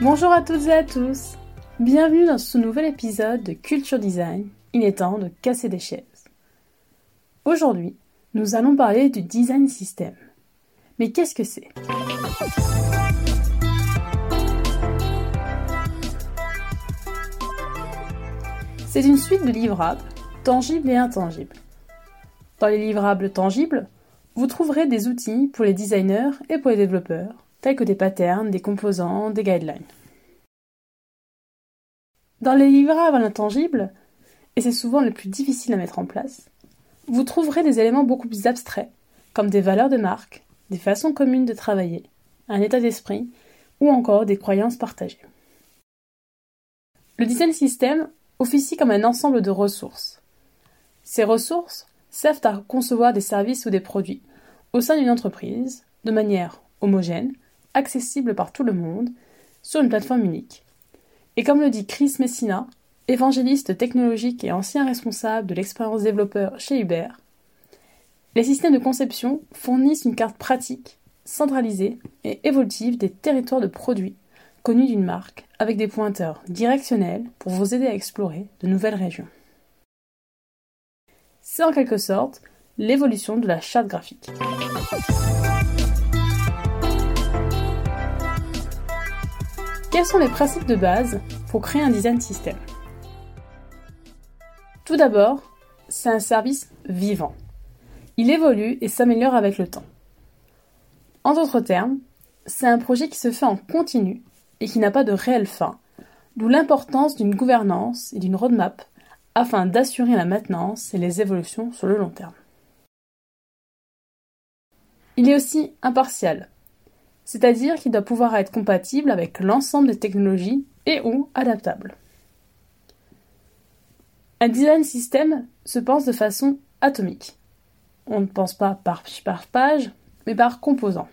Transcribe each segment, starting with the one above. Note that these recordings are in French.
Bonjour à toutes et à tous Bienvenue dans ce nouvel épisode de Culture Design. Il est temps de casser des chaises. Aujourd'hui, nous allons parler du design system. Mais qu'est-ce que c'est? C'est une suite de livrables, tangibles et intangibles. Dans les livrables tangibles, vous trouverez des outils pour les designers et pour les développeurs, tels que des patterns, des composants, des guidelines. Dans les livrables intangibles, et c'est souvent le plus difficile à mettre en place, vous trouverez des éléments beaucoup plus abstraits, comme des valeurs de marque, des façons communes de travailler, un état d'esprit ou encore des croyances partagées. Le design system officie comme un ensemble de ressources. Ces ressources servent à concevoir des services ou des produits au sein d'une entreprise de manière homogène, accessible par tout le monde, sur une plateforme unique. Et comme le dit Chris Messina, évangéliste technologique et ancien responsable de l'expérience développeur chez Uber, les systèmes de conception fournissent une carte pratique, centralisée et évolutive des territoires de produits connus d'une marque avec des pointeurs directionnels pour vous aider à explorer de nouvelles régions. C'est en quelque sorte l'évolution de la charte graphique. Quels sont les principes de base pour créer un design system Tout d'abord, c'est un service vivant. Il évolue et s'améliore avec le temps. En d'autres termes, c'est un projet qui se fait en continu et qui n'a pas de réelle fin, d'où l'importance d'une gouvernance et d'une roadmap afin d'assurer la maintenance et les évolutions sur le long terme. Il est aussi impartial, c'est-à-dire qu'il doit pouvoir être compatible avec l'ensemble des technologies et ou adaptable. Un design system se pense de façon atomique. On ne pense pas par, par page, mais par composant.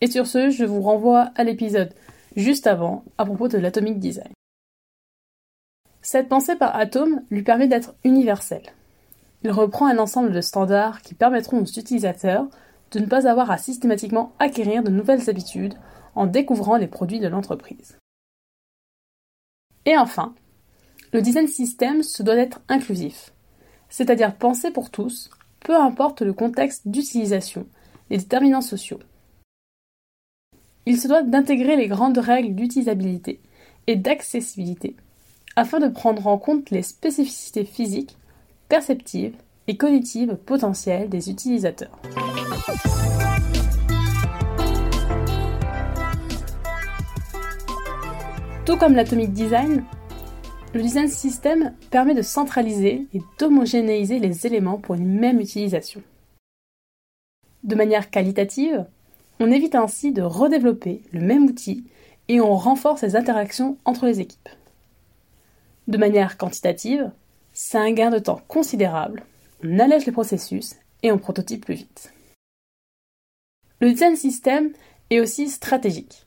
Et sur ce, je vous renvoie à l'épisode juste avant à propos de l'atomic design. Cette pensée par atome lui permet d'être universel. Il reprend un ensemble de standards qui permettront aux utilisateurs de ne pas avoir à systématiquement acquérir de nouvelles habitudes en découvrant les produits de l'entreprise. Et enfin, le design system se doit d'être inclusif, c'est-à-dire pensé pour tous, peu importe le contexte d'utilisation, les déterminants sociaux. Il se doit d'intégrer les grandes règles d'utilisabilité et d'accessibilité afin de prendre en compte les spécificités physiques, perceptives et cognitives potentielles des utilisateurs. Tout comme l'atomic design, le design system permet de centraliser et d'homogénéiser les éléments pour une même utilisation. De manière qualitative, on évite ainsi de redévelopper le même outil et on renforce les interactions entre les équipes. De manière quantitative, c'est un gain de temps considérable, on allège les processus et on prototype plus vite. Le design system est aussi stratégique.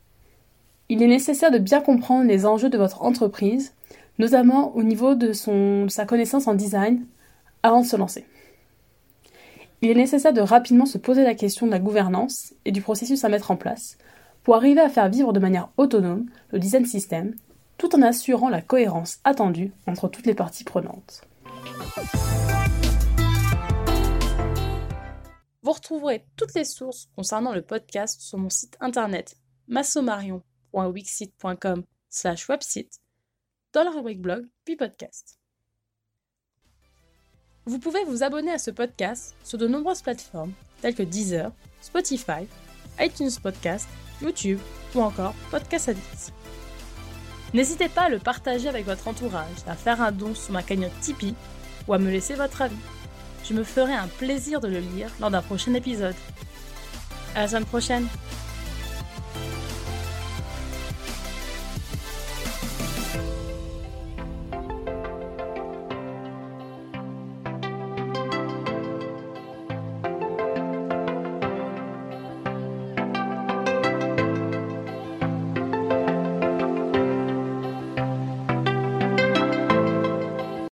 Il est nécessaire de bien comprendre les enjeux de votre entreprise, notamment au niveau de, de sa connaissance en design, avant de se lancer il est nécessaire de rapidement se poser la question de la gouvernance et du processus à mettre en place pour arriver à faire vivre de manière autonome le design system tout en assurant la cohérence attendue entre toutes les parties prenantes. Vous retrouverez toutes les sources concernant le podcast sur mon site internet massomarion.wixit.com slash website dans la rubrique blog puis podcast. Vous pouvez vous abonner à ce podcast sur de nombreuses plateformes telles que Deezer, Spotify, iTunes Podcast, YouTube ou encore Podcast Addict. N'hésitez pas à le partager avec votre entourage, à faire un don sur ma cagnotte Tipeee ou à me laisser votre avis. Je me ferai un plaisir de le lire lors d'un prochain épisode. À la semaine prochaine!